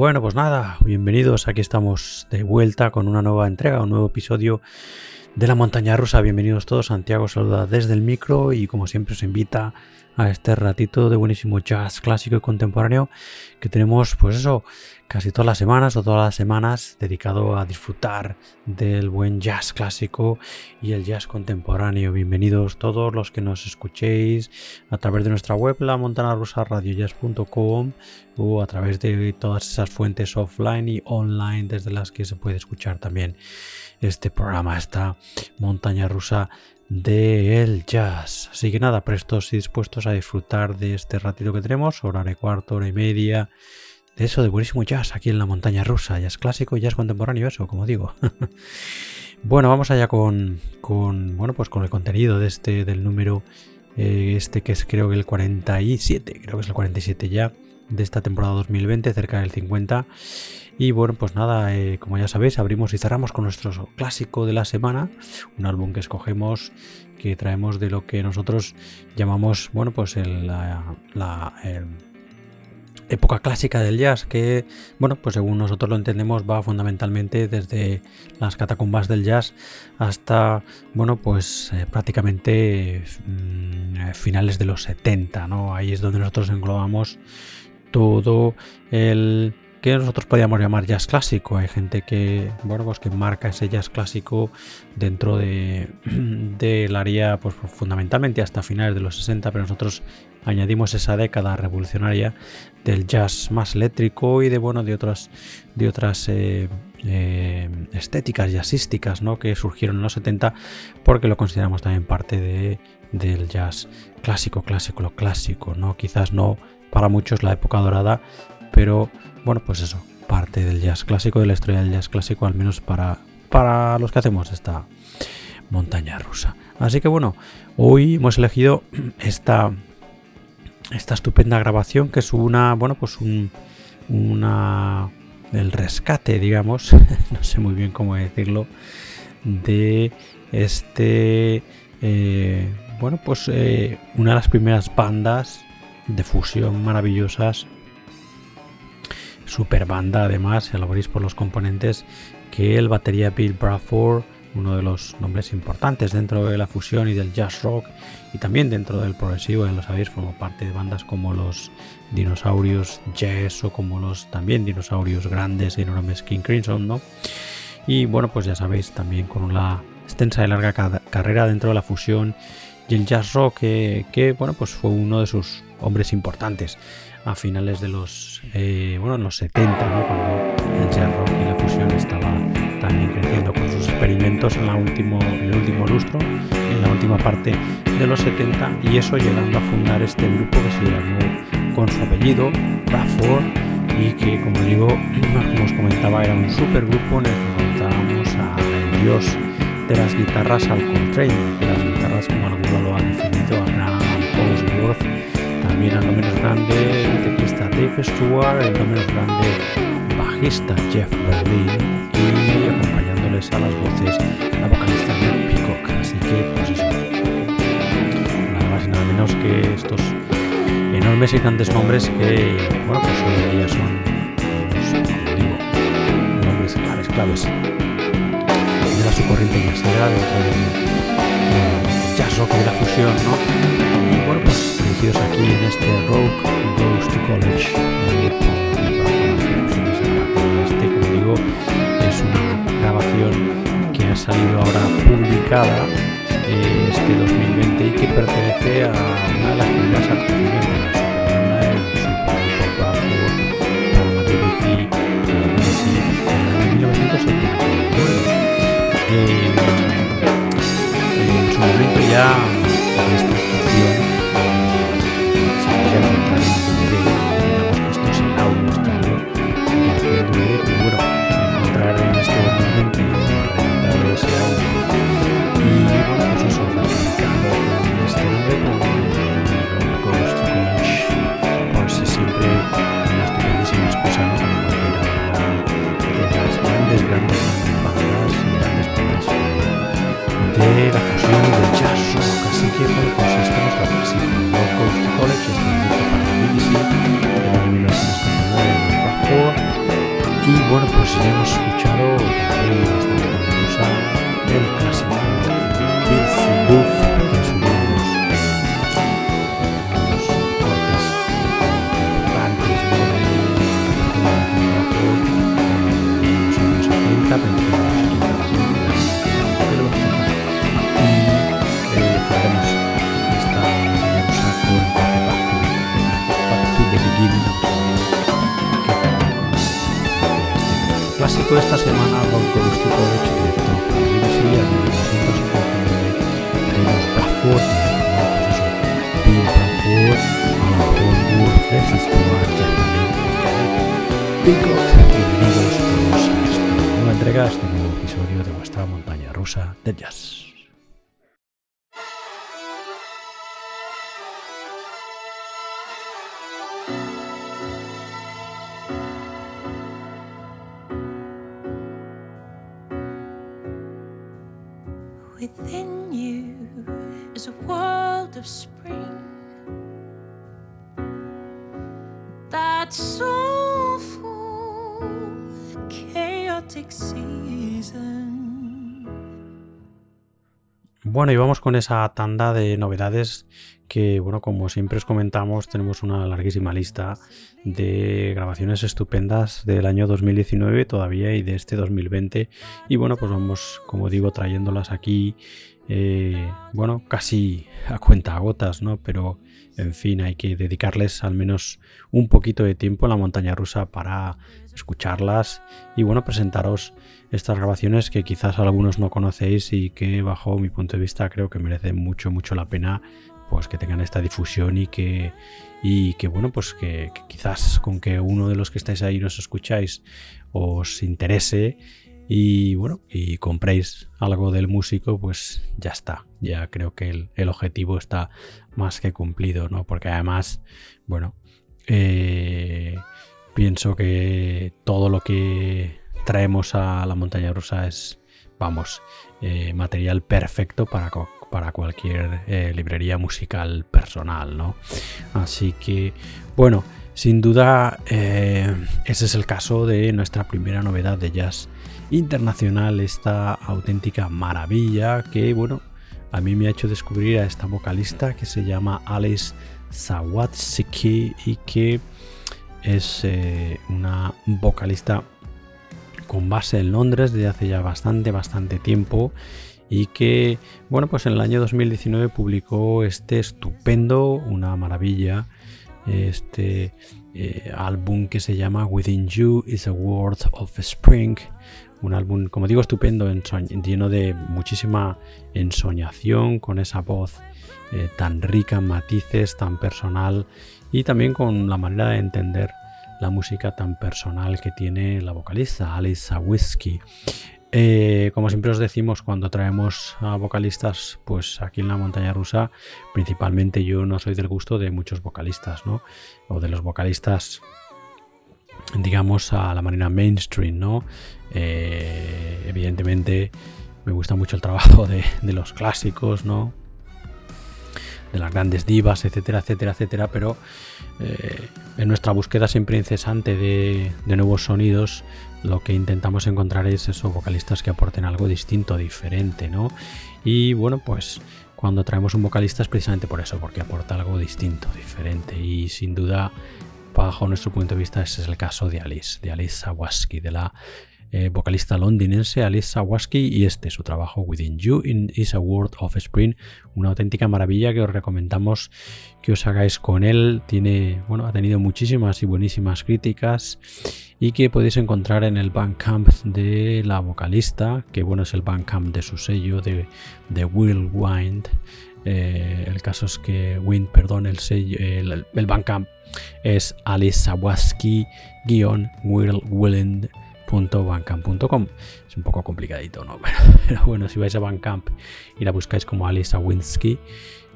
Bueno, pues nada, bienvenidos. Aquí estamos de vuelta con una nueva entrega, un nuevo episodio de la montaña rusa. Bienvenidos todos. Santiago saluda desde el micro y como siempre os invita a este ratito de buenísimo jazz clásico y contemporáneo que tenemos, pues eso, casi todas las semanas o todas las semanas dedicado a disfrutar del buen jazz clásico y el jazz contemporáneo. Bienvenidos todos los que nos escuchéis a través de nuestra web, la montana rusa radiojazz.com o a través de todas esas fuentes offline y online desde las que se puede escuchar también este programa, esta montaña rusa del jazz. Así que nada, prestos y dispuestos a disfrutar de este ratito que tenemos, hora y cuarto, hora y media, eso, de buenísimo jazz aquí en la montaña rusa, jazz clásico, jazz contemporáneo, eso, como digo. bueno, vamos allá con, con, bueno, pues con el contenido de este, del número, eh, este que es creo que el 47, creo que es el 47 ya, de esta temporada 2020, cerca del 50. Y bueno, pues nada, eh, como ya sabéis, abrimos y cerramos con nuestro clásico de la semana, un álbum que escogemos, que traemos de lo que nosotros llamamos, bueno, pues la, época clásica del jazz, que, bueno, pues según nosotros lo entendemos, va fundamentalmente desde las catacumbas del jazz hasta, bueno, pues eh, prácticamente mm, finales de los 70, ¿no? Ahí es donde nosotros englobamos todo el que nosotros podríamos llamar jazz clásico. Hay gente que, bueno, pues que marca ese jazz clásico dentro de del área, pues fundamentalmente hasta finales de los 60, pero nosotros añadimos esa década revolucionaria del jazz más eléctrico y de bueno de otras de otras eh, eh, estéticas jazzísticas ¿no? que surgieron en los 70 porque lo consideramos también parte de, del jazz clásico, clásico, lo clásico, ¿no? Quizás no para muchos la época dorada, pero bueno, pues eso, parte del jazz clásico, de la historia del jazz clásico, al menos para, para los que hacemos esta montaña rusa. Así que bueno, hoy hemos elegido esta, esta estupenda grabación que es una, bueno, pues un, una, el rescate, digamos, no sé muy bien cómo decirlo, de este, eh, bueno, pues eh, una de las primeras bandas de fusión maravillosas super banda además, ya lo por los componentes, que el batería Bill Bradford, uno de los nombres importantes dentro de la fusión y del jazz rock y también dentro del progresivo, ya lo sabéis, formó parte de bandas como los dinosaurios jazz o como los también dinosaurios grandes y enormes King Crimson, ¿no? Y bueno, pues ya sabéis, también con una extensa y larga carrera dentro de la fusión y el jazz rock, que, bueno, pues fue uno de sus hombres importantes a finales de los, eh, bueno, los 70, cuando el jazz rock y la fusión estaba también creciendo experimentos en, la último, el último lustro, en la última parte de los 70, y eso llegando a fundar este grupo que se llamó con su apellido, Bradford, y que, como digo, como os comentaba, era un supergrupo en el que encontrábamos al dios de las guitarras al Coltrane, de las guitarras como alguno lo ha definido, a Graham también al no menos grande el teclista Dave Stewart, el no menos grande bajista Jeff Berlin y a las voces la vocalista Neil Peacock. Así que, pues eso, nada más y nada menos que estos enormes y grandes nombres que, bueno, pues hoy en día son, pues, como digo, nombres claves, claves de la su corriente jazzera dentro del de jazz rock de la fusión, ¿no? Y bueno, pues aquí en este Rogue Goes to College. Salido ahora publicada eh, este 2020 y que pertenece a una de las primeras actuaciones de la Superbanda del Super para la BBC en 1979. Eh, en su momento ya bueno, pues ya hemos escuchado plástico hecho de tronca de Bradford Bill Bradford, Francis Peacock, bienvenidos a esta nueva entrega, este nuevo episodio de vuestra montaña rusa de jazz. Bueno, y vamos con esa tanda de novedades que, bueno, como siempre os comentamos, tenemos una larguísima lista de grabaciones estupendas del año 2019 todavía y de este 2020. Y bueno, pues vamos, como digo, trayéndolas aquí, eh, bueno, casi a cuenta gotas, ¿no? Pero, en fin, hay que dedicarles al menos un poquito de tiempo en la montaña rusa para escucharlas y, bueno, presentaros estas grabaciones que quizás algunos no conocéis y que bajo mi punto de vista creo que merecen mucho, mucho la pena pues que tengan esta difusión y que, y que bueno, pues que, quizás con que uno de los que estáis ahí nos escucháis os interese y bueno, y compréis algo del músico, pues ya está. Ya creo que el, el objetivo está más que cumplido, ¿no? Porque además, bueno, eh, pienso que todo lo que traemos a la montaña rusa es, vamos, eh, material perfecto para, para cualquier eh, librería musical personal, ¿no? Así que, bueno, sin duda eh, ese es el caso de nuestra primera novedad de jazz internacional, esta auténtica maravilla que, bueno, a mí me ha hecho descubrir a esta vocalista que se llama Alice Sawatsky y que es una vocalista con base en Londres desde hace ya bastante, bastante tiempo y que, bueno, pues en el año 2019 publicó este estupendo, una maravilla, este eh, álbum que se llama Within You is a World of Spring, un álbum, como digo, estupendo, lleno de muchísima ensoñación, con esa voz eh, tan rica en matices, tan personal y también con la manera de entender la música tan personal que tiene la vocalista Alice Sawisky. Eh, como siempre os decimos cuando traemos a vocalistas, pues aquí en la montaña rusa, principalmente yo no soy del gusto de muchos vocalistas, ¿no? O de los vocalistas, digamos, a la manera mainstream, ¿no? Eh, evidentemente me gusta mucho el trabajo de, de los clásicos, ¿no? De las grandes divas, etcétera, etcétera, etcétera, pero eh, en nuestra búsqueda siempre incesante de, de, nuevos sonidos, lo que intentamos encontrar es esos vocalistas que aporten algo distinto, diferente, ¿no? Y bueno, pues cuando traemos un vocalista es precisamente por eso, porque aporta algo distinto, diferente, y sin duda, bajo nuestro punto de vista, ese es el caso de Alice, de Alice Sawaski, de la eh, vocalista londinense Alice Sawaski y este su trabajo Within You in is a World of Spring, una auténtica maravilla que os recomendamos que os hagáis con él. Tiene, bueno, ha tenido muchísimas y buenísimas críticas y que podéis encontrar en el Bandcamp de la vocalista, que bueno es el Bandcamp de su sello de, de Will Wind. Eh, el caso es que Wind, perdón, el sello, el, el Bandcamp es Alice Sawaski Will Willand bandcamp.com es un poco complicadito no pero, bueno si vais a Bandcamp y la buscáis como Alice Winsky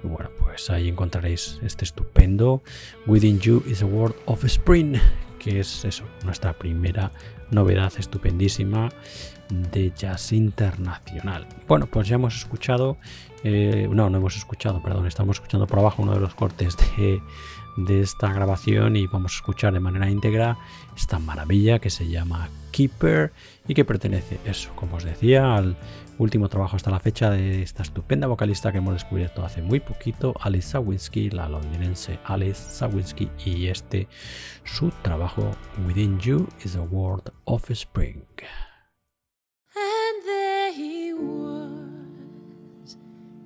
bueno pues ahí encontraréis este estupendo Within You is a World of Spring que es eso nuestra primera novedad estupendísima de jazz internacional. Bueno pues ya hemos escuchado eh, no no hemos escuchado perdón estamos escuchando por abajo uno de los cortes de de esta grabación y vamos a escuchar de manera íntegra esta maravilla que se llama Keeper y que pertenece, eso, como os decía, al último trabajo hasta la fecha de esta estupenda vocalista que hemos descubierto hace muy poquito, Alice Sawinski, la londinense Alice Sawinski, y este su trabajo Within You is a World of Spring. And there he was,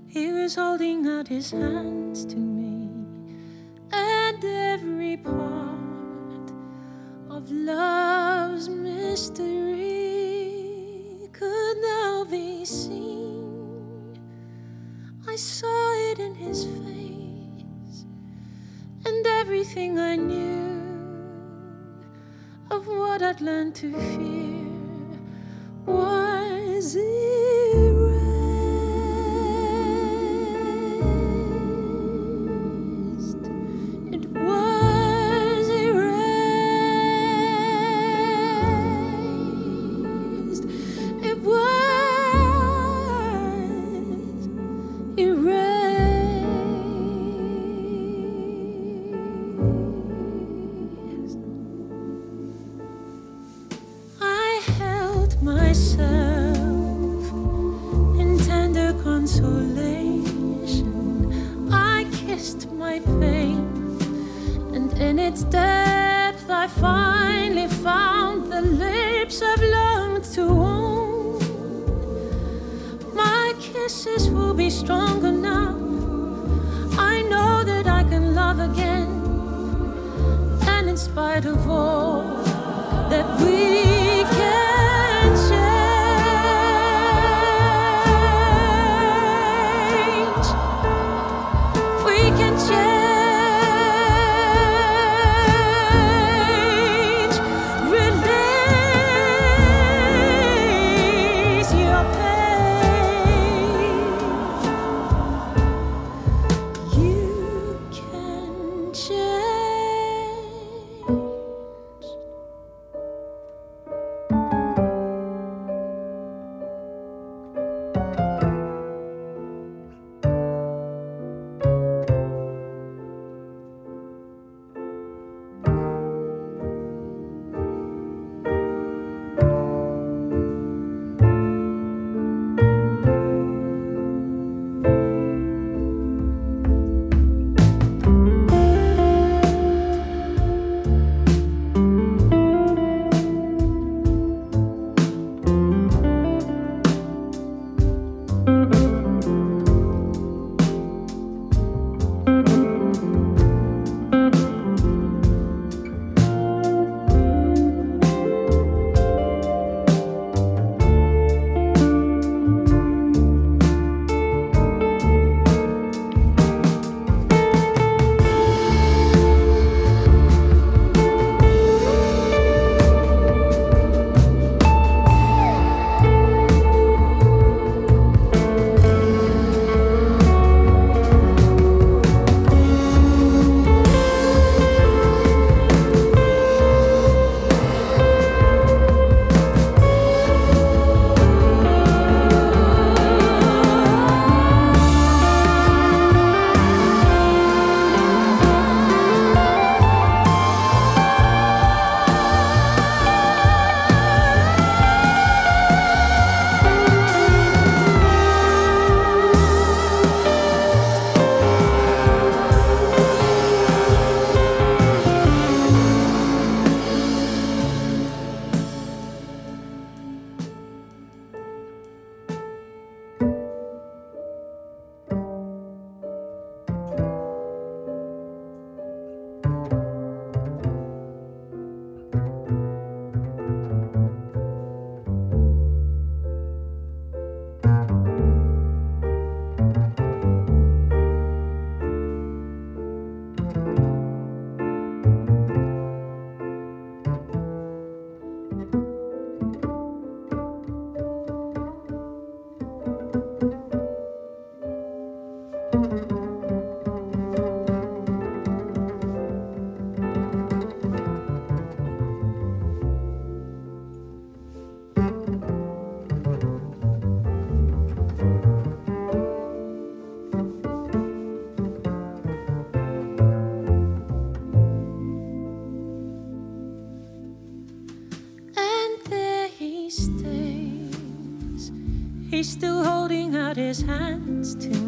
he was holding out his hands to. And every part of love's mystery could now be seen. I saw it in his face, and everything I knew of what I'd learned to fear was erased. Hands to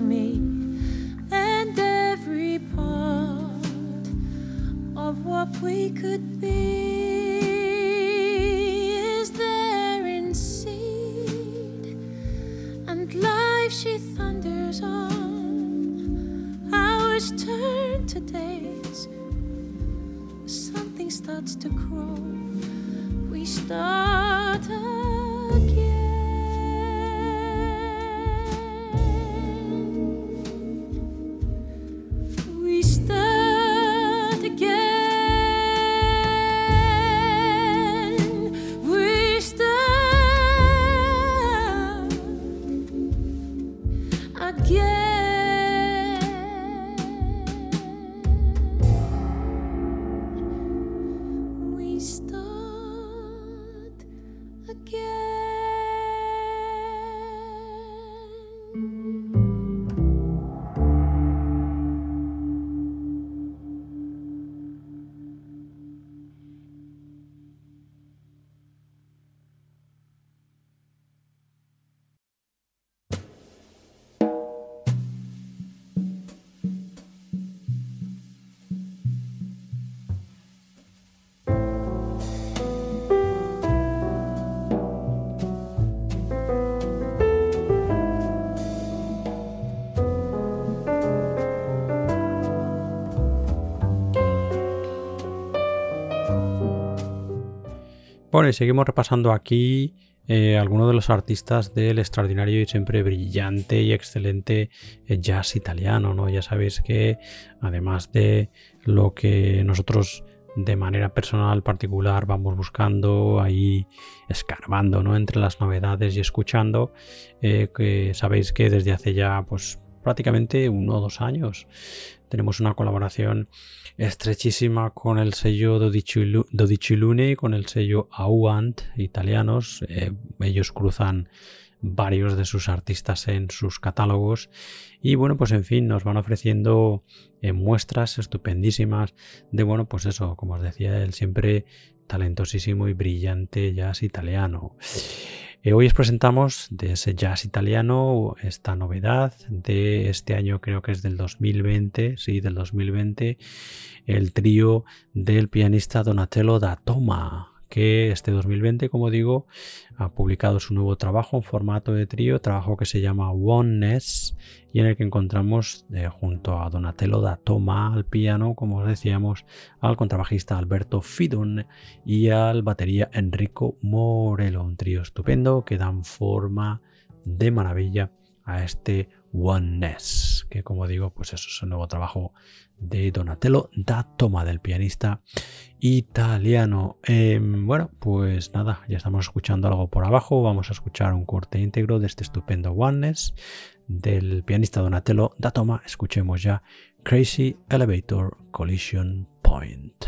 Y seguimos repasando aquí eh, algunos de los artistas del extraordinario y siempre brillante y excelente eh, jazz italiano, ¿no? Ya sabéis que además de lo que nosotros de manera personal particular vamos buscando ahí escarbando ¿no? entre las novedades y escuchando eh, que sabéis que desde hace ya pues prácticamente uno o dos años tenemos una colaboración estrechísima con el sello Dodici Lune y con el sello Auant italianos. Eh, ellos cruzan varios de sus artistas en sus catálogos y bueno pues en fin nos van ofreciendo eh, muestras estupendísimas de bueno pues eso como os decía el siempre talentosísimo y brillante jazz italiano eh, hoy os presentamos de ese jazz italiano esta novedad de este año, creo que es del 2020, sí, del 2020, el trío del pianista Donatello da Toma que este 2020, como digo, ha publicado su nuevo trabajo en formato de trío, trabajo que se llama Oneness y en el que encontramos eh, junto a Donatello da Toma al piano, como os decíamos, al contrabajista Alberto Fidon y al batería Enrico Morello, un trío estupendo que dan forma de maravilla a este Oneness, que como digo, pues eso es un nuevo trabajo de Donatello da Toma del pianista italiano. Em, bueno, pues nada, ya estamos escuchando algo por abajo. Vamos a escuchar un corte íntegro de este estupendo Oneness del pianista Donatello da Toma. Escuchemos ya Crazy Elevator Collision Point.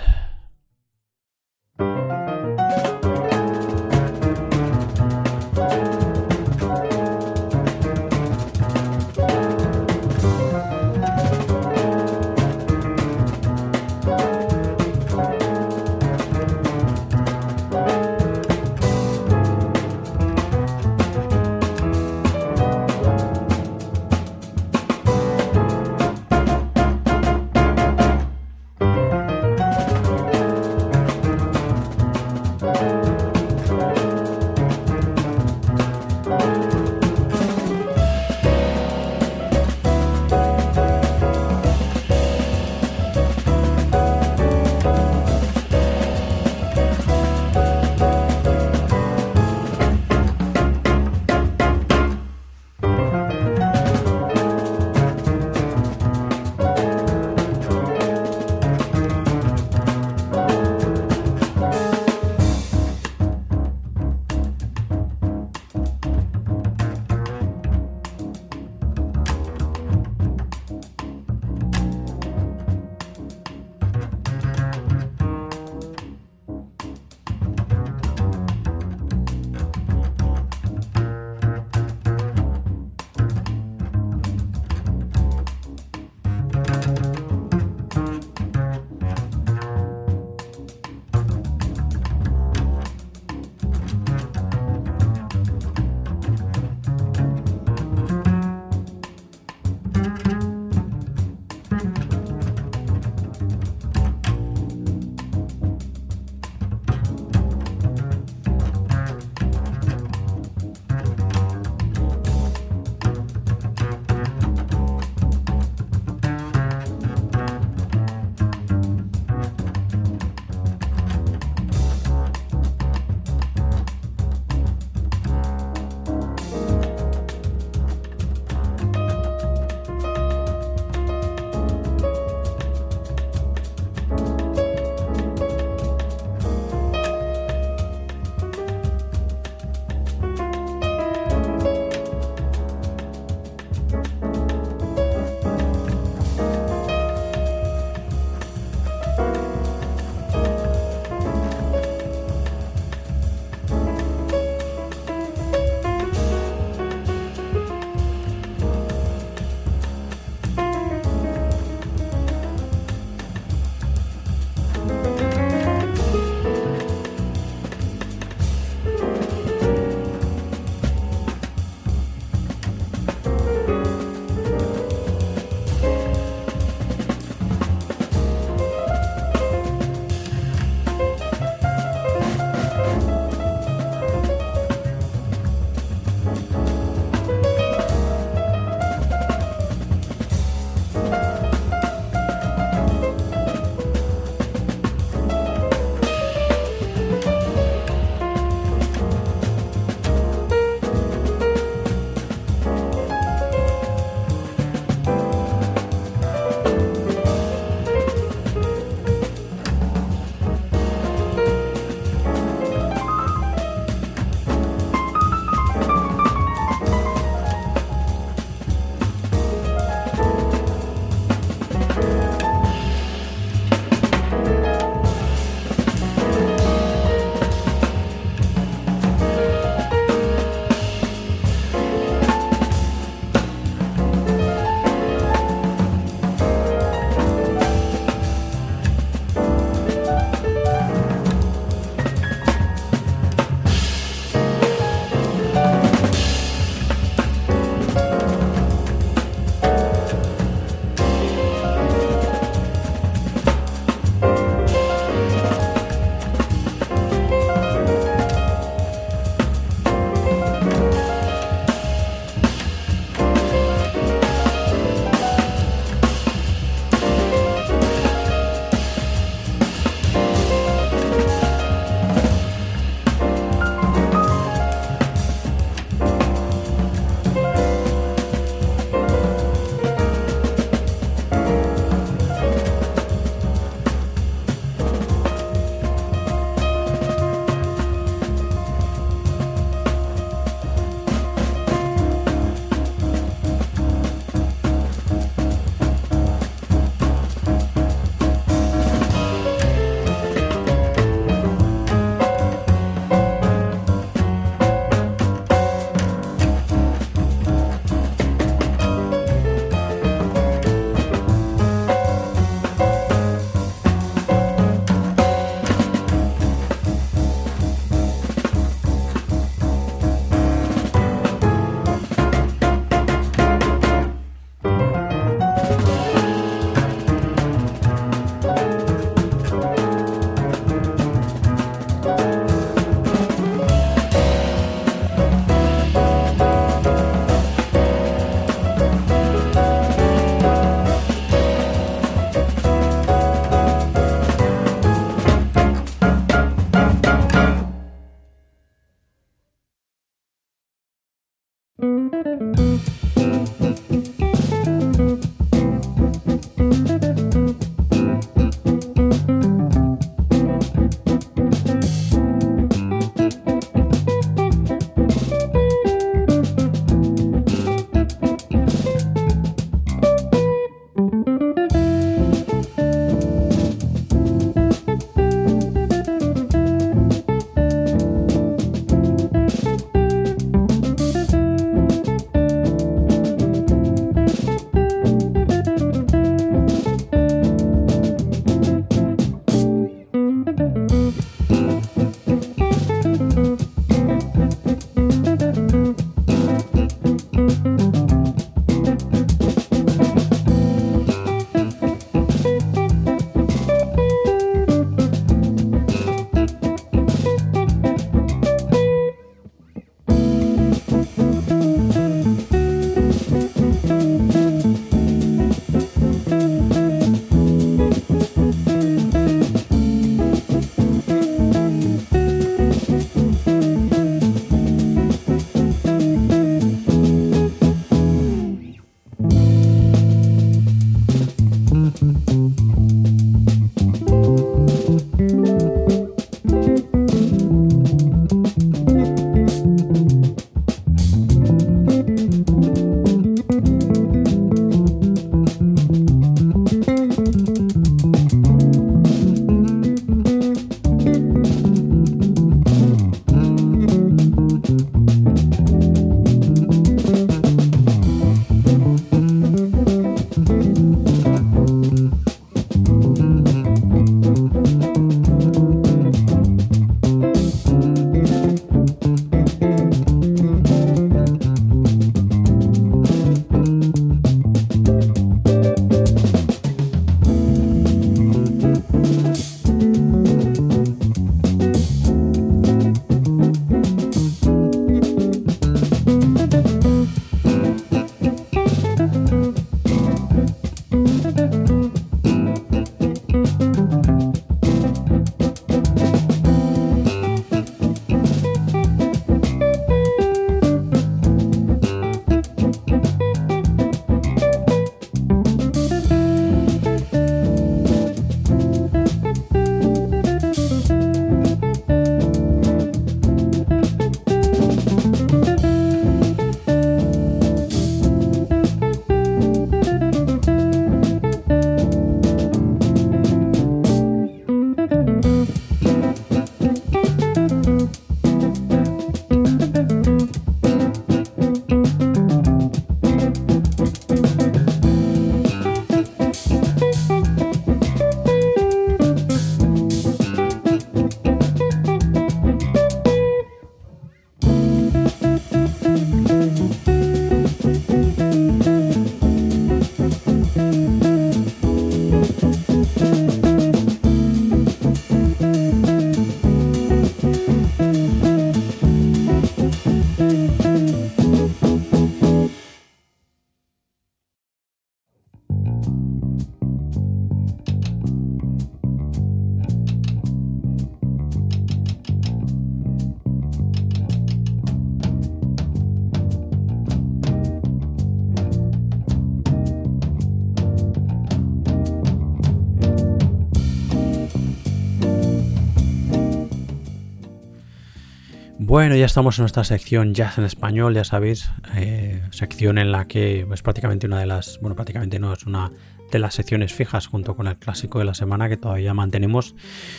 Bueno, ya estamos en nuestra sección Jazz en Español, ya sabéis, eh, sección en la que es prácticamente una de las, bueno, prácticamente no, es una de las secciones fijas junto con el clásico de la semana que todavía mantenemos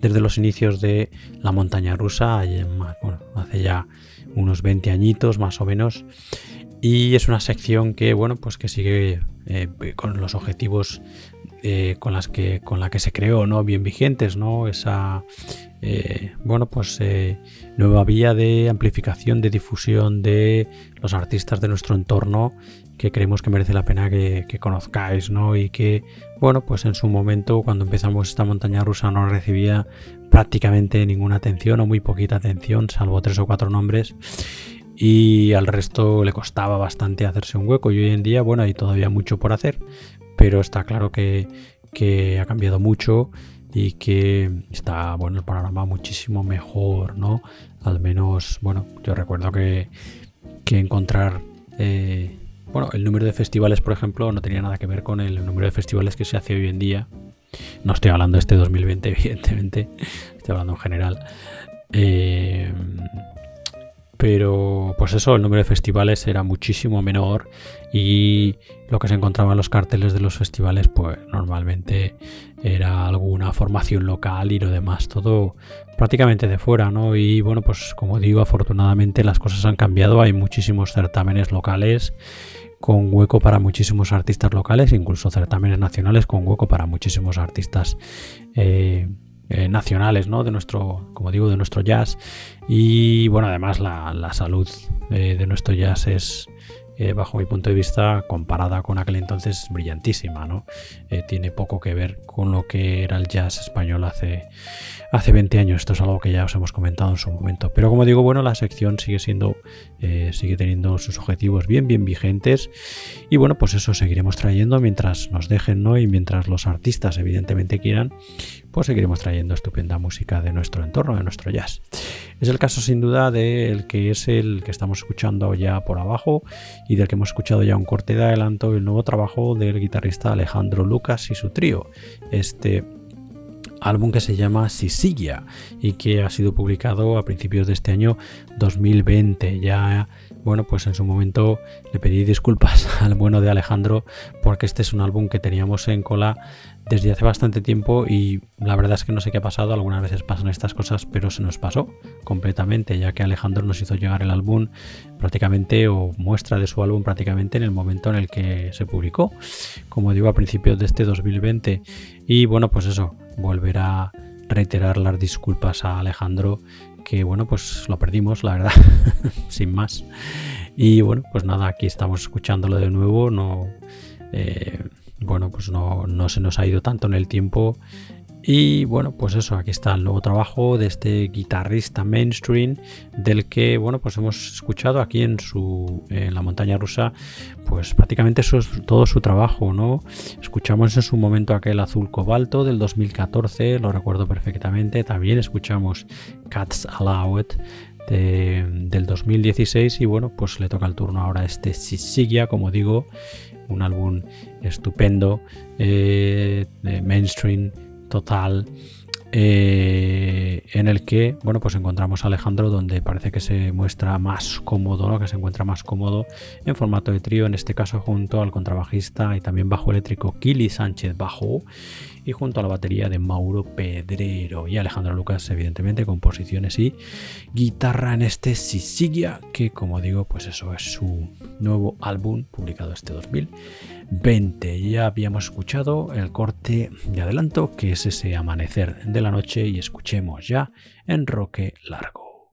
desde los inicios de la montaña rusa, hace ya unos 20 añitos más o menos. Y es una sección que, bueno, pues que sigue eh, con los objetivos eh, con las que con la que se creó, ¿no? Bien vigentes, ¿no? Esa eh, bueno, pues nueva vía de amplificación, de difusión de los artistas de nuestro entorno que creemos que merece la pena que, conozcáis, ¿no? Y que, bueno, pues en su momento, cuando empezamos esta montaña rusa, no recibía prácticamente ninguna atención o muy poquita atención, salvo tres o cuatro nombres y al resto le costaba bastante hacerse un hueco y hoy en día, bueno, hay todavía mucho por hacer, pero está claro que, ha cambiado mucho y que está, bueno, el panorama muchísimo mejor, ¿no? Al menos, bueno, yo recuerdo que, que encontrar... Eh, bueno, el número de festivales, por ejemplo, no tenía nada que ver con el número de festivales que se hace hoy en día. No estoy hablando de este 2020, evidentemente, estoy hablando en general. Eh, pero pues eso, el número de festivales era muchísimo menor y lo que se encontraba en los carteles de los festivales pues normalmente era alguna formación local y lo demás todo prácticamente de fuera, ¿no? Y bueno, pues como digo, afortunadamente las cosas han cambiado, hay muchísimos certámenes locales con hueco para muchísimos artistas locales, incluso certámenes nacionales con hueco para muchísimos artistas eh, eh, nacionales, ¿no? De nuestro, como digo, de nuestro jazz. Y bueno, además la, salud eh, de nuestro jazz es, eh, bajo mi punto de vista, comparada con aquel entonces, brillantísima, ¿no? tiene poco que ver con lo que era el jazz español hace, hace 20 años. Esto es algo que ya os hemos comentado en su momento. Pero como digo, bueno, la sección sigue siendo, sigue teniendo sus objetivos bien, bien vigentes. Y bueno, pues eso seguiremos trayendo mientras nos dejen, ¿no? Y mientras los artistas evidentemente quieran, pues seguiremos trayendo estupenda música de nuestro entorno, de nuestro jazz. Es el caso sin duda del que es el que estamos escuchando ya por abajo y del que hemos escuchado ya un corte de adelanto, el nuevo trabajo del guitarrista Alejandro Lucas y su trío. Este álbum que se llama Sisilia y que ha sido publicado a principios de este año 2020. Ya, bueno, pues en su momento le pedí disculpas al bueno de Alejandro porque este es un álbum que teníamos en cola desde hace bastante tiempo y la verdad es que no sé qué ha pasado, algunas veces pasan estas cosas, pero se nos pasó completamente, ya que Alejandro nos hizo llegar el álbum prácticamente o muestra de su álbum prácticamente en el momento en el que se publicó, como digo, a principios de este 2020. Y bueno, pues eso, volver a reiterar las disculpas a Alejandro, que bueno, pues lo perdimos, la verdad, sin más. Y bueno, pues nada, aquí estamos escuchándolo de nuevo, no... Eh, bueno, pues no, no se nos ha ido tanto en el tiempo y bueno, pues eso, aquí está el nuevo trabajo de este guitarrista mainstream del que, bueno, pues hemos escuchado aquí en la montaña rusa, pues prácticamente todo su trabajo, ¿no? Escuchamos en su momento aquel azul cobalto del 2014, lo recuerdo perfectamente. También escuchamos Cats Allowed del 2016 y bueno, pues le toca el turno ahora a este Sisigia, como digo, un álbum estupendo, eh, de mainstream total eh, en el que bueno pues encontramos a Alejandro donde parece que se muestra más cómodo ¿no? que se encuentra más cómodo en formato de trío en este caso junto al contrabajista y también bajo eléctrico Kili Sánchez bajo y junto a la batería de Mauro Pedrero y Alejandro Lucas evidentemente composiciones y guitarra en este Sisigia que como digo pues eso es su nuevo álbum publicado este 2000 20. Ya habíamos escuchado el corte de adelanto que es ese amanecer de la noche y escuchemos ya en Roque Largo.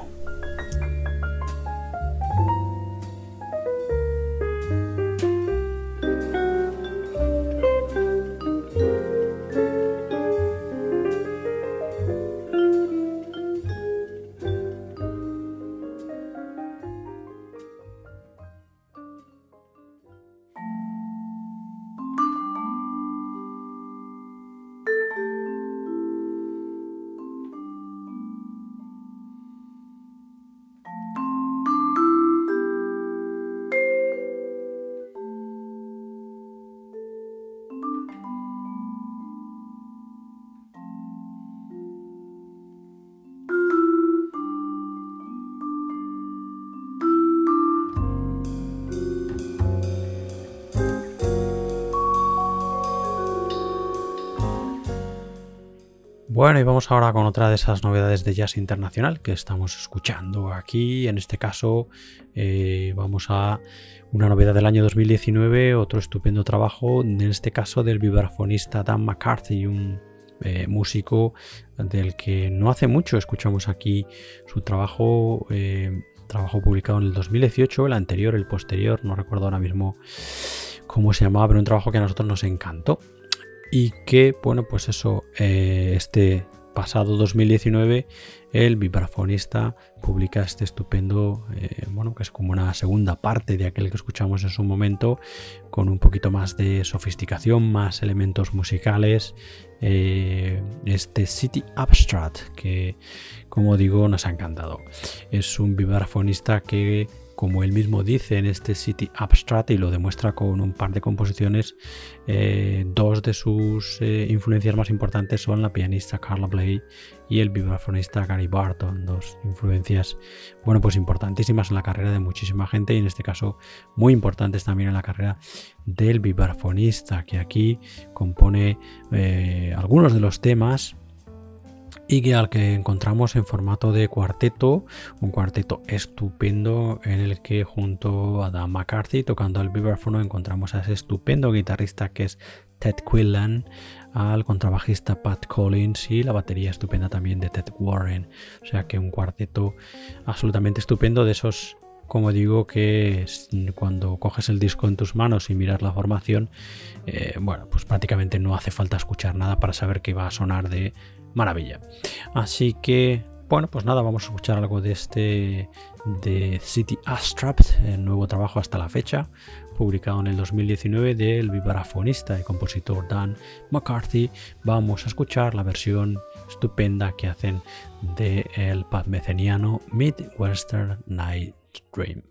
Bueno, y vamos ahora con otra de esas novedades de jazz internacional que estamos escuchando aquí. En este caso, eh, vamos a una novedad del año 2019, otro estupendo trabajo, en este caso del vibrafonista Dan McCarthy, un eh, músico del que no hace mucho escuchamos aquí su trabajo, eh, trabajo publicado en el 2018, el anterior, el posterior, no recuerdo ahora mismo cómo se llamaba, pero un trabajo que a nosotros nos encantó y que, bueno, pues eso, eh, este pasado 2019 el vibrafonista publica este estupendo, eh, bueno, que es como una segunda parte de aquel que escuchamos en su momento, con un poquito más de sofisticación, más elementos musicales, eh, este City Abstract, que como digo nos ha encantado. Es un vibrafonista que como él mismo dice en este City Abstract y lo demuestra con un par de composiciones, eh, dos de sus eh, influencias más importantes son la pianista Carla Bley y el vibrafonista Gary Barton, dos influencias, bueno, pues importantísimas en la carrera de muchísima gente y en este caso muy importantes también en la carrera del vibrafonista, que aquí compone eh, algunos de los temas y que al que encontramos en formato de cuarteto, un cuarteto estupendo en el que junto a Dan McCarthy tocando el vibrafono encontramos a ese estupendo guitarrista que es Ted Quillan, al contrabajista Pat Collins y la batería estupenda también de Ted Warren. O sea que un cuarteto absolutamente estupendo de esos como digo, que cuando coges el disco en tus manos y miras la formación, eh, bueno, pues prácticamente no hace falta escuchar nada para saber que va a sonar de maravilla. Así que, bueno, pues nada, vamos a escuchar algo de este de City Astrapt, el nuevo trabajo hasta la fecha, publicado en el 2019 del vibrafonista y compositor Dan McCarthy. Vamos a escuchar la versión estupenda que hacen de el padmeceniano Midwestern Night Dream.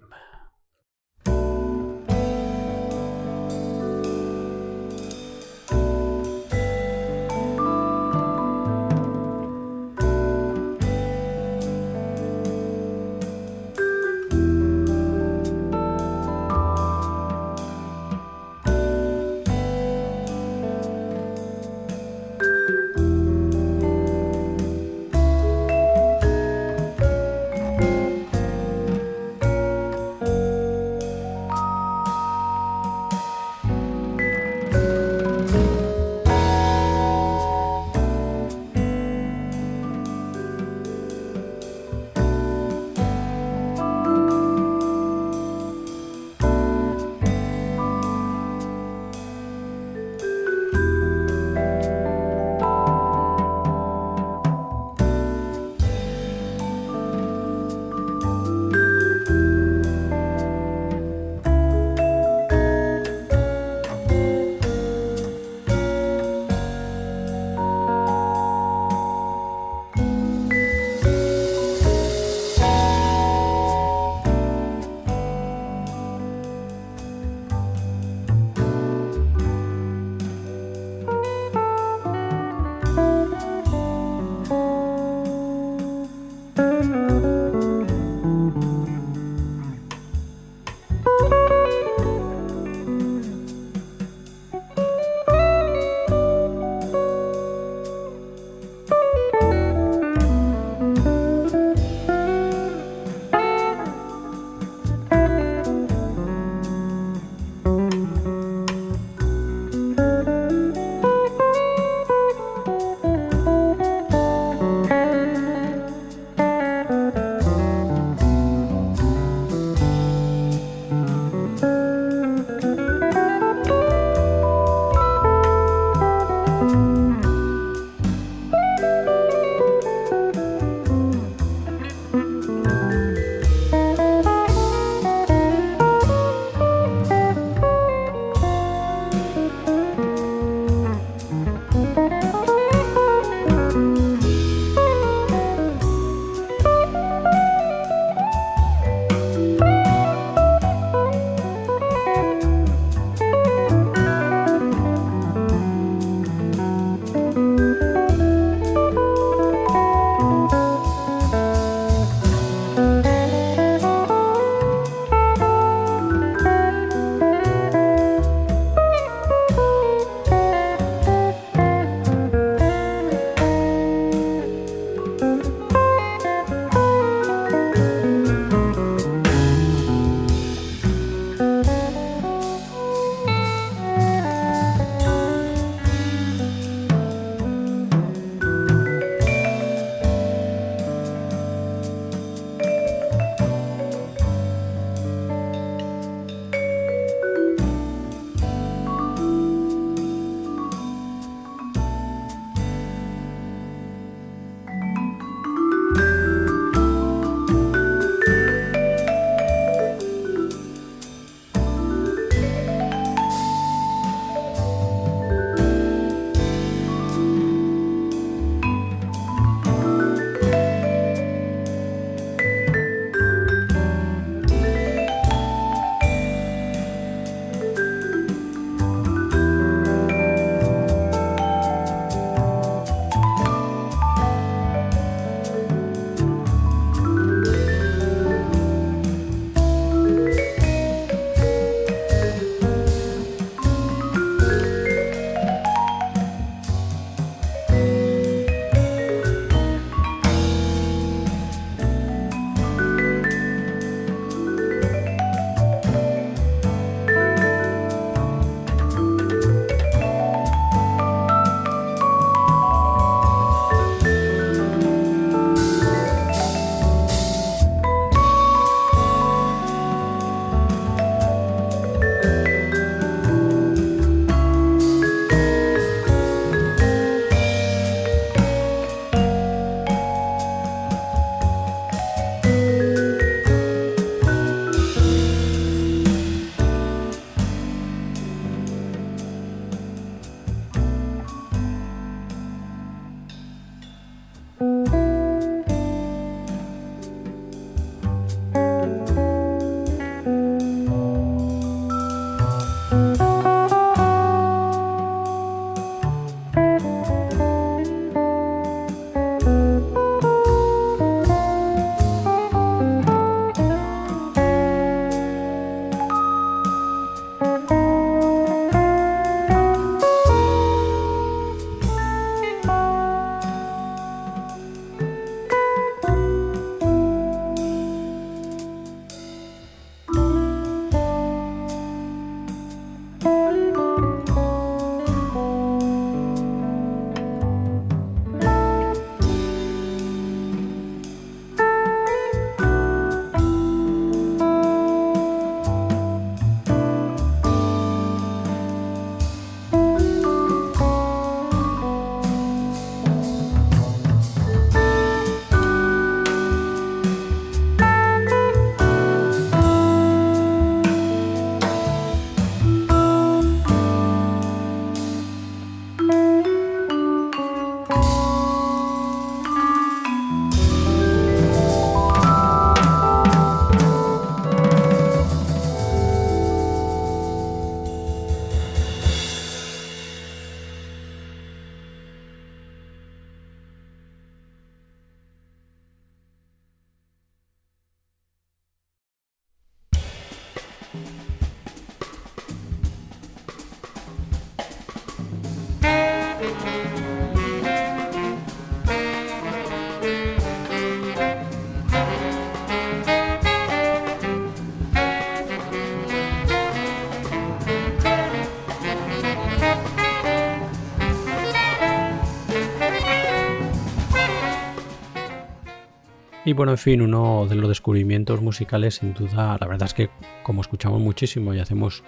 Y bueno, en fin, uno de los descubrimientos musicales, sin duda, la verdad es que como escuchamos muchísimo y hacemos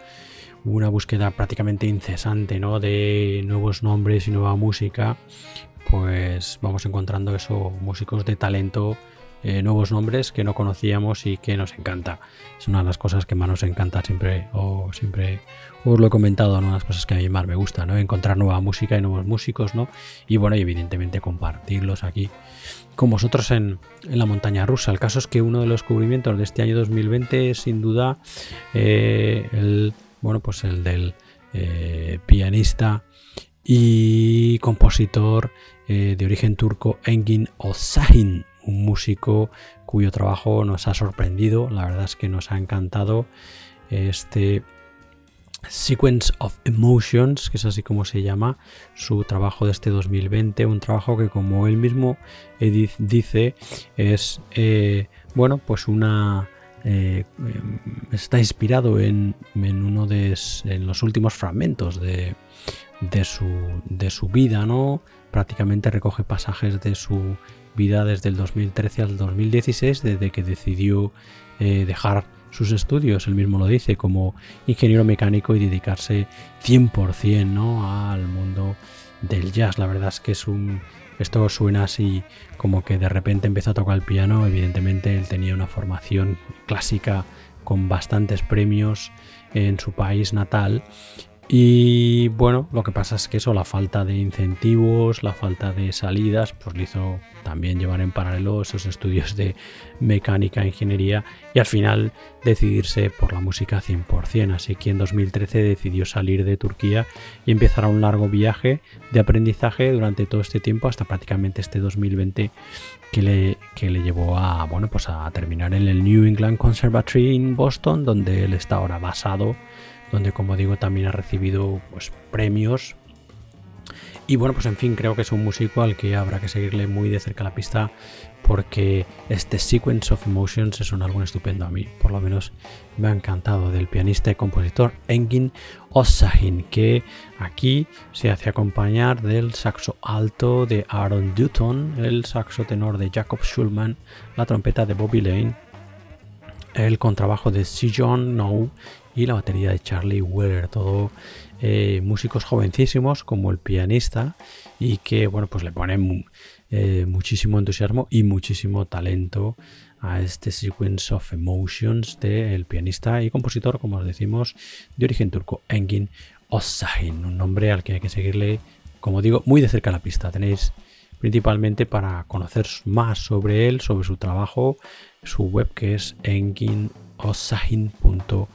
una búsqueda prácticamente incesante ¿no? de nuevos nombres y nueva música, pues vamos encontrando eso, músicos de talento, eh, nuevos nombres que no conocíamos y que nos encanta. Es una de las cosas que más nos encanta siempre, o siempre os lo he comentado, una de las cosas que a mí más me gusta, ¿no? Encontrar nueva música y nuevos músicos, ¿no? Y bueno, y evidentemente compartirlos aquí con vosotros en, la montaña rusa. El caso es que uno de los descubrimientos de este año 2020 es sin duda eh, el, bueno, pues el del eh, pianista y compositor de origen turco Engin Osahin un músico cuyo trabajo nos ha sorprendido, la verdad es que nos ha encantado este Sequence of Emotions, que es así como se llama su trabajo de este 2020, un trabajo que como él mismo dice es, eh, bueno, pues una... Eh, está inspirado en, uno de en los últimos fragmentos de, de, su, de su vida, ¿no? Prácticamente recoge pasajes de su vida desde el 2013 al 2016, desde que decidió eh, dejar sus estudios, él mismo lo dice, como ingeniero mecánico y dedicarse 100% ¿no? al mundo del jazz. La verdad es que es un... Esto suena así como que de repente empezó a tocar el piano. Evidentemente él tenía una formación clásica con bastantes premios en su país natal y bueno, lo que pasa es que eso, la falta de incentivos, la falta de salidas, pues le hizo también llevar en paralelo esos estudios de mecánica, ingeniería y al final decidirse por la música 100%. Así que en 2013 decidió salir de Turquía y empezar un largo viaje de aprendizaje durante todo este tiempo hasta prácticamente este 2020 que le, que le llevó a, bueno, pues a terminar en el New England Conservatory en Boston, donde él está ahora basado donde como digo también ha recibido pues, premios. Y bueno, pues en fin, creo que es un músico al que habrá que seguirle muy de cerca la pista porque este Sequence of Emotions es un álbum estupendo a mí, por lo menos me ha encantado, del pianista y compositor Engin Osahin, que aquí se hace acompañar del saxo alto de Aaron Dutton, el saxo tenor de Jacob Schulman, la trompeta de Bobby Lane, el contrabajo de Sijon No y la batería de Charlie Weller, todo eh, músicos jovencísimos como el pianista y que bueno pues le ponen eh, muchísimo entusiasmo y muchísimo talento a este Sequence of Emotions del pianista y compositor, como os decimos, de origen turco, Engin Osahin, un nombre al que hay que seguirle, como digo, muy de cerca la pista. Tenéis principalmente para conocer más sobre él, sobre su trabajo, su web que es enginosahin.com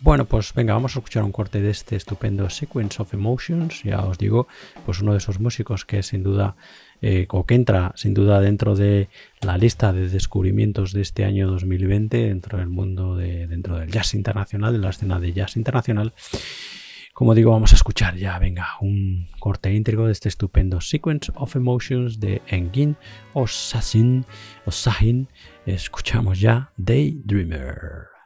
bueno, pues venga, vamos a escuchar un corte de este estupendo Sequence of Emotions. Ya os digo, pues uno de esos músicos que sin duda, eh, o que entra sin duda dentro de la lista de descubrimientos de este año 2020, dentro del mundo, de, dentro del jazz internacional, de la escena de jazz internacional. Como digo, vamos a escuchar ya, venga, un corte íntegro de este estupendo Sequence of Emotions de Engin Osasin, Osahin. Escuchamos ya Daydreamer.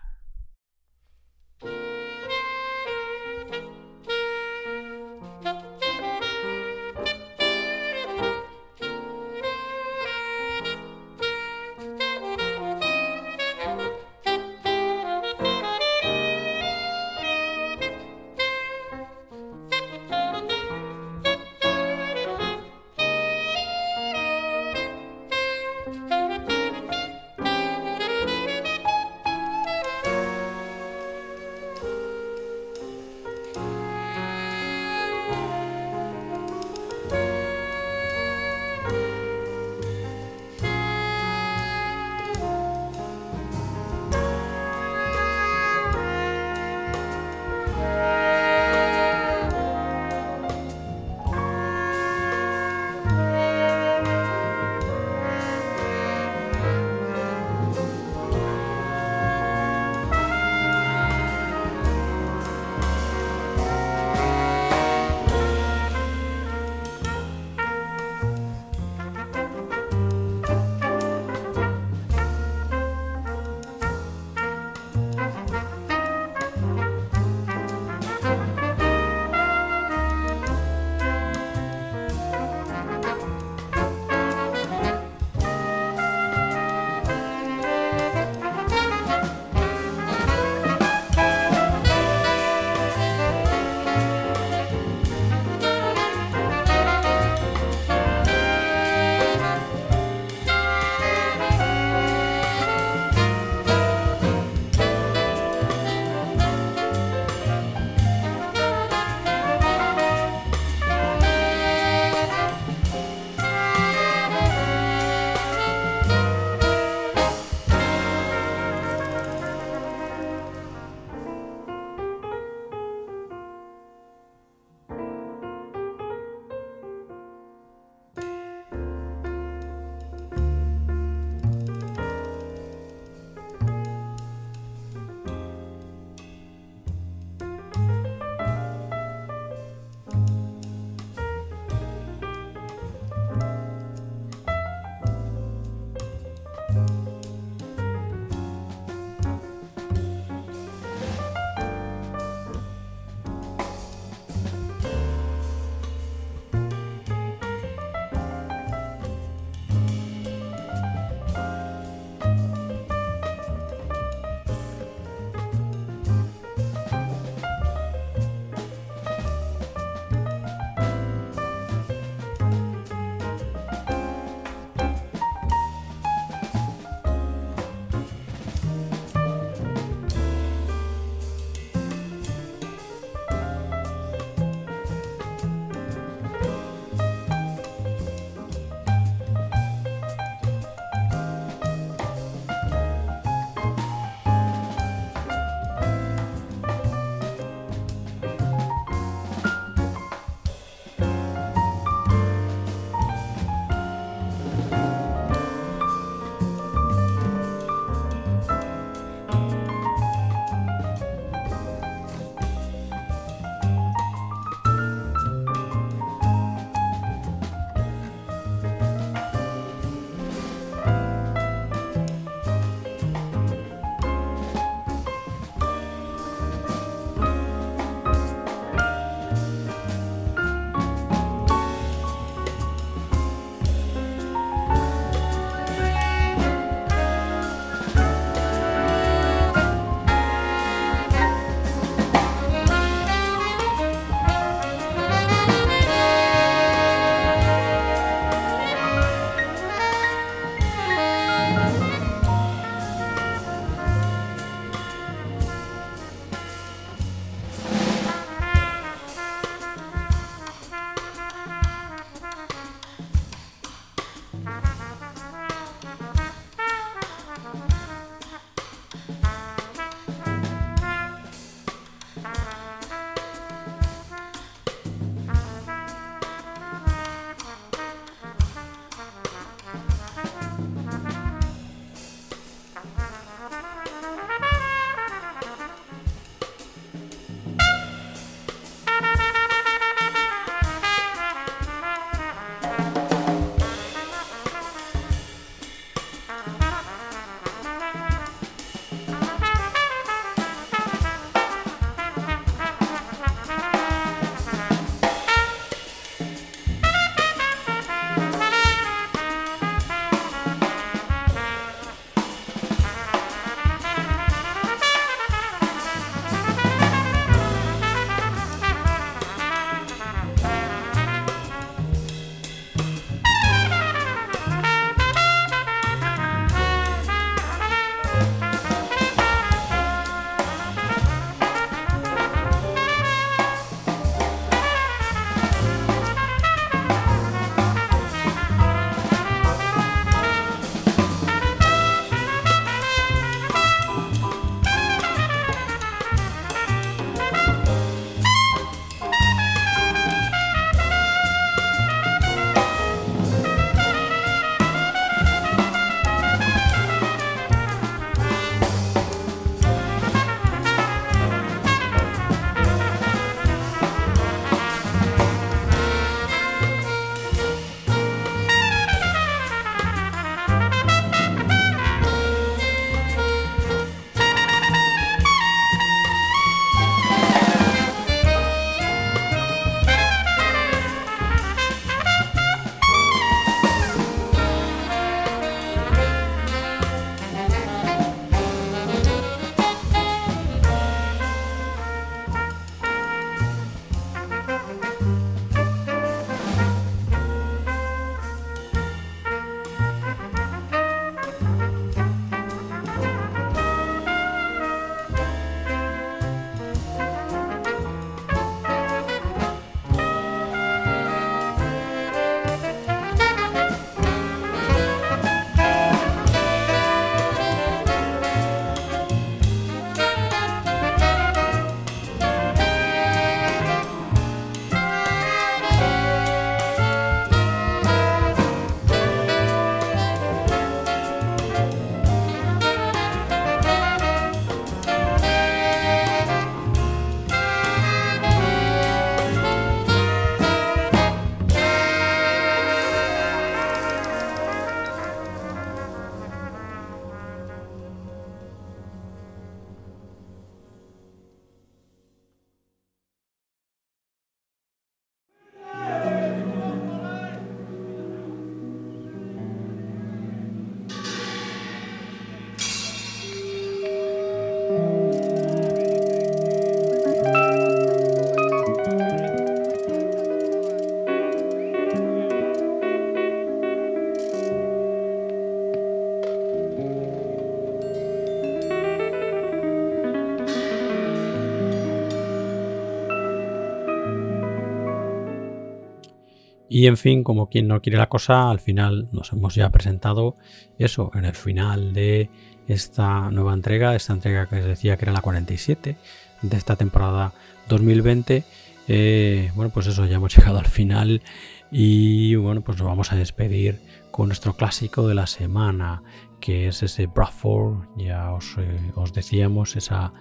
Y en fin, como quien no quiere la cosa, al final nos hemos ya presentado eso en el final de esta nueva entrega, esta entrega que os decía que era la 47 de esta temporada 2020. Eh, bueno, pues eso, ya hemos llegado al final y bueno, pues nos vamos a despedir con nuestro clásico de la semana, que es ese Bradford, ya os, eh, os decíamos, esa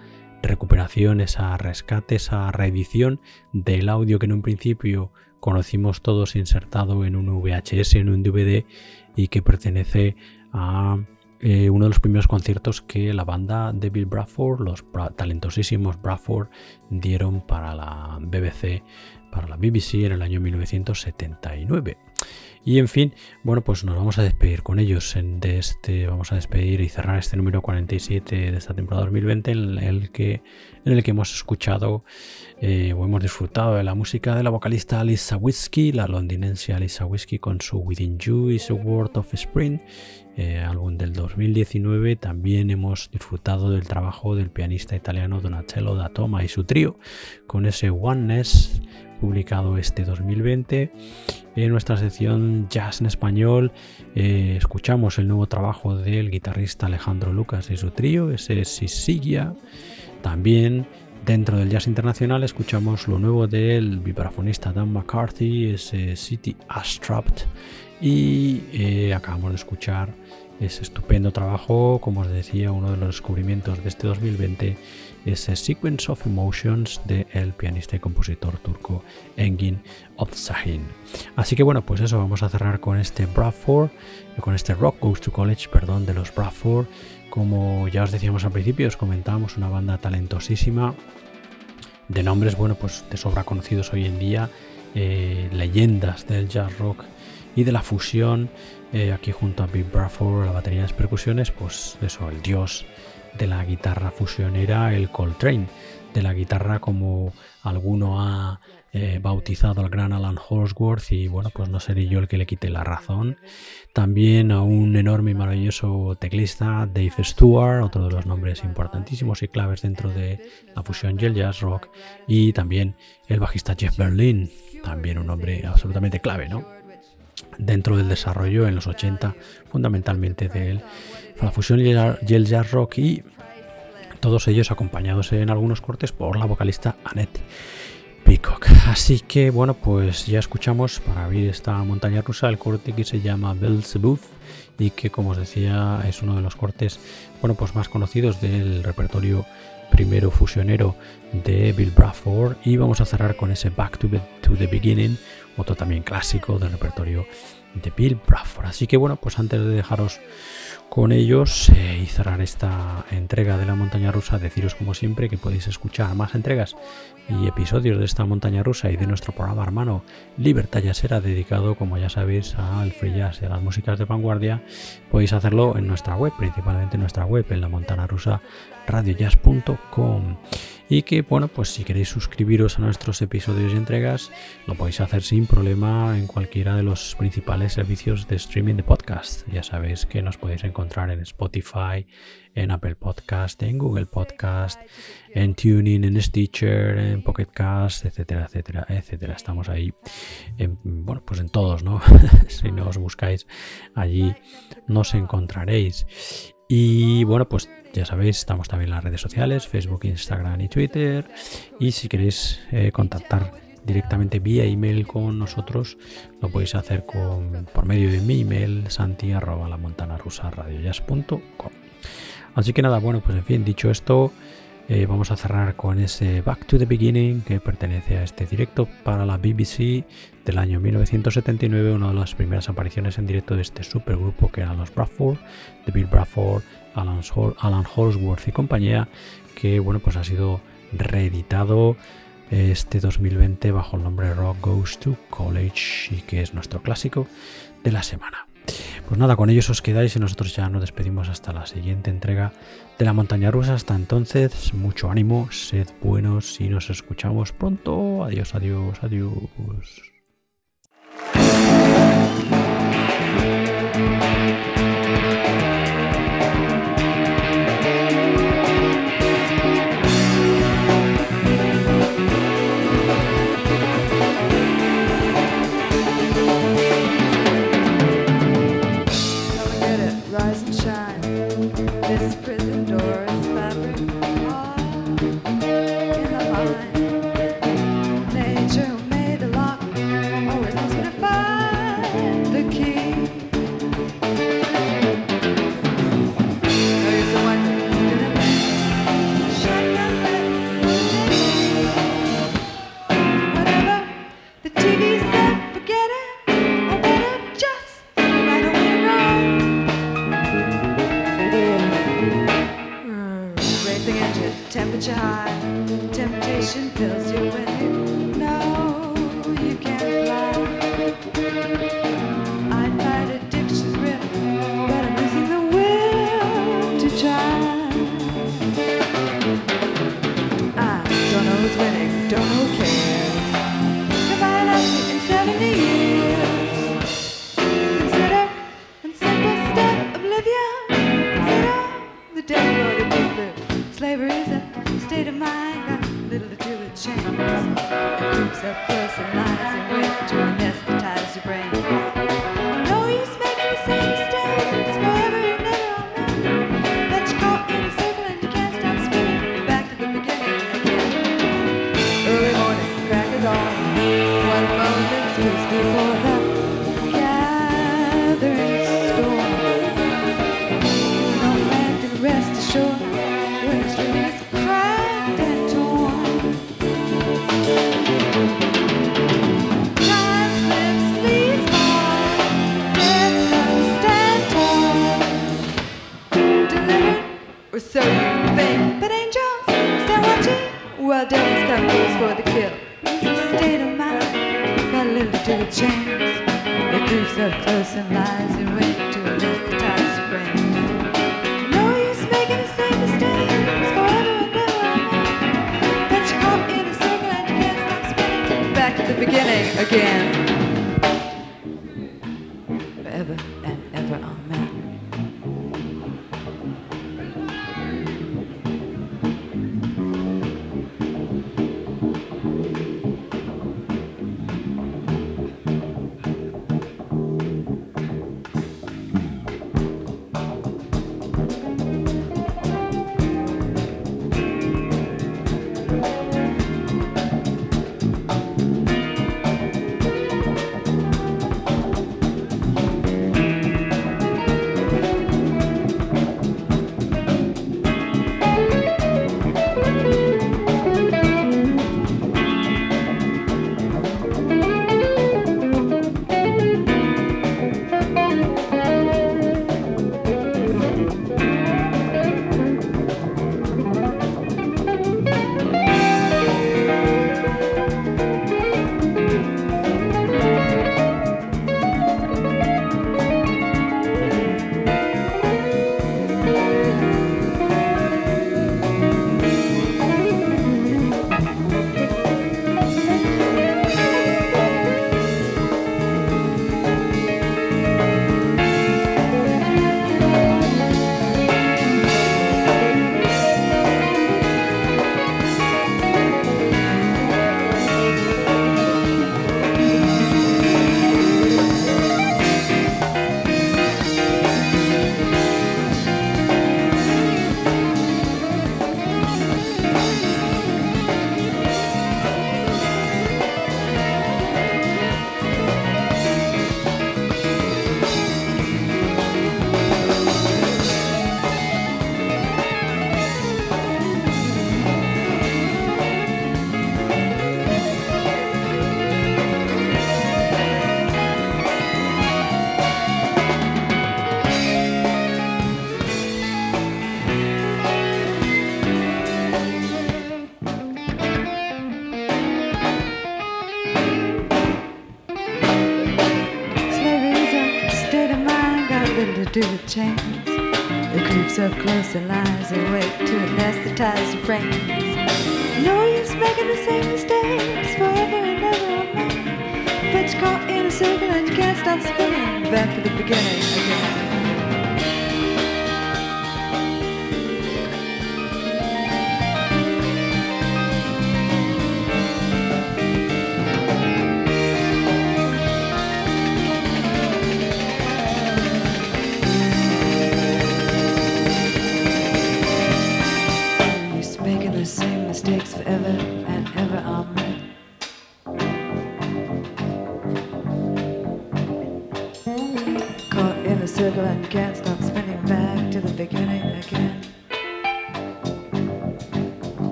recuperación, esa rescate, esa reedición del audio que en un principio conocimos todos insertado en un VHS, en un DVD y que pertenece a eh, uno de los primeros conciertos que la banda de Bradford, los talentosísimos Bradford, dieron para la BBC, para la BBC en el año 1979. Y en fin, bueno, pues nos vamos a despedir con ellos. En de este, vamos a despedir y cerrar este número 47 de esta temporada 2020 en el que, en el que hemos escuchado eh, o hemos disfrutado de la música de la vocalista Alisa Whiskey, la londinense Alisa Whiskey con su Within You is a World of Spring, eh, álbum del 2019. También hemos disfrutado del trabajo del pianista italiano Donatello da Toma y su trío con ese Oneness publicado este 2020. En nuestra sección Jazz en Español eh, escuchamos el nuevo trabajo del guitarrista Alejandro Lucas y su trío, ese Sisigia. También dentro del jazz internacional escuchamos lo nuevo del vibrafonista Dan McCarthy, ese City Astrapt. Y eh, acabamos de escuchar ese estupendo trabajo, como os decía, uno de los descubrimientos de este 2020 ese Sequence of Emotions de el pianista y compositor turco Engin Otsahin. Así que bueno, pues eso, vamos a cerrar con este Bradford, con este Rock Goes to College, perdón, de los Bradford. Como ya os decíamos al principio, os comentábamos, una banda talentosísima, de nombres, bueno, pues de sobra conocidos hoy en día, eh, leyendas del jazz rock y de la fusión, eh, aquí junto a Big Bradford, la batería de las percusiones, pues eso, el dios de la guitarra fusionera, el Coltrane, de la guitarra como alguno ha eh, bautizado al gran Alan Holsworth y bueno, pues no seré yo el que le quite la razón. También a un enorme y maravilloso teclista, Dave Stewart, otro de los nombres importantísimos y claves dentro de la fusión y el jazz rock. Y también el bajista Jeff Berlin, también un hombre absolutamente clave, ¿no? Dentro del desarrollo en los 80, fundamentalmente de él la fusión y el jazz rock y todos ellos acompañados en algunos cortes por la vocalista Annette Peacock. Así que bueno, pues ya escuchamos para abrir esta montaña rusa el corte que se llama Belzebub y que como os decía es uno de los cortes bueno pues más conocidos del repertorio primero fusionero de Bill Bradford y vamos a cerrar con ese Back to, to the Beginning, otro también clásico del repertorio de Bill Bradford. Así que bueno, pues antes de dejaros con ellos eh, y cerrar esta entrega de la montaña rusa, deciros como siempre que podéis escuchar más entregas y episodios de esta montaña rusa y de nuestro programa hermano. Libertad será dedicado, como ya sabéis, al free jazz y a las músicas de vanguardia. Podéis hacerlo en nuestra web, principalmente en nuestra web, en la montana rusa radiojazz.com y que bueno pues si queréis suscribiros a nuestros episodios y entregas lo podéis hacer sin problema en cualquiera de los principales servicios de streaming de podcast. Ya sabéis que nos podéis encontrar en Spotify en Apple Podcast en Google Podcast en Tuning en Stitcher en Pocket Cast etcétera etcétera etcétera. Estamos ahí en, bueno pues en todos no si no os buscáis allí nos encontraréis. Y bueno pues ya sabéis, estamos también en las redes sociales, Facebook, Instagram y Twitter. Y si queréis eh, contactar directamente vía email con nosotros, lo podéis hacer con, por medio de mi email, santi arroba Así que nada, bueno, pues en fin, dicho esto, eh, vamos a cerrar con ese Back to the Beginning que pertenece a este directo para la BBC del año 1979, una de las primeras apariciones en directo de este supergrupo que eran los Bradford, de Bill Bradford, Alan, Alan Holsworth y compañía, que bueno, pues ha sido reeditado este 2020 bajo el nombre Rock Goes to College y que es nuestro clásico de la semana. Pues nada, con ellos os quedáis y nosotros ya nos despedimos hasta la siguiente entrega de la montaña rusa. Hasta entonces, mucho ánimo, sed buenos y nos escuchamos pronto. Adiós, adiós, adiós. Thank you. way to anesthetize your brain. No use making the same mistakes forever and ever and But you're caught in a circle and you can't stop spinning. Back to the beginning again.